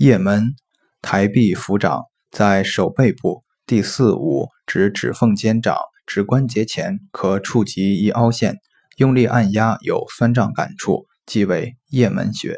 液门，抬臂扶掌，在手背部第四五指指缝间掌，指关节前可触及一凹陷，用力按压有酸胀感触，即为液门穴。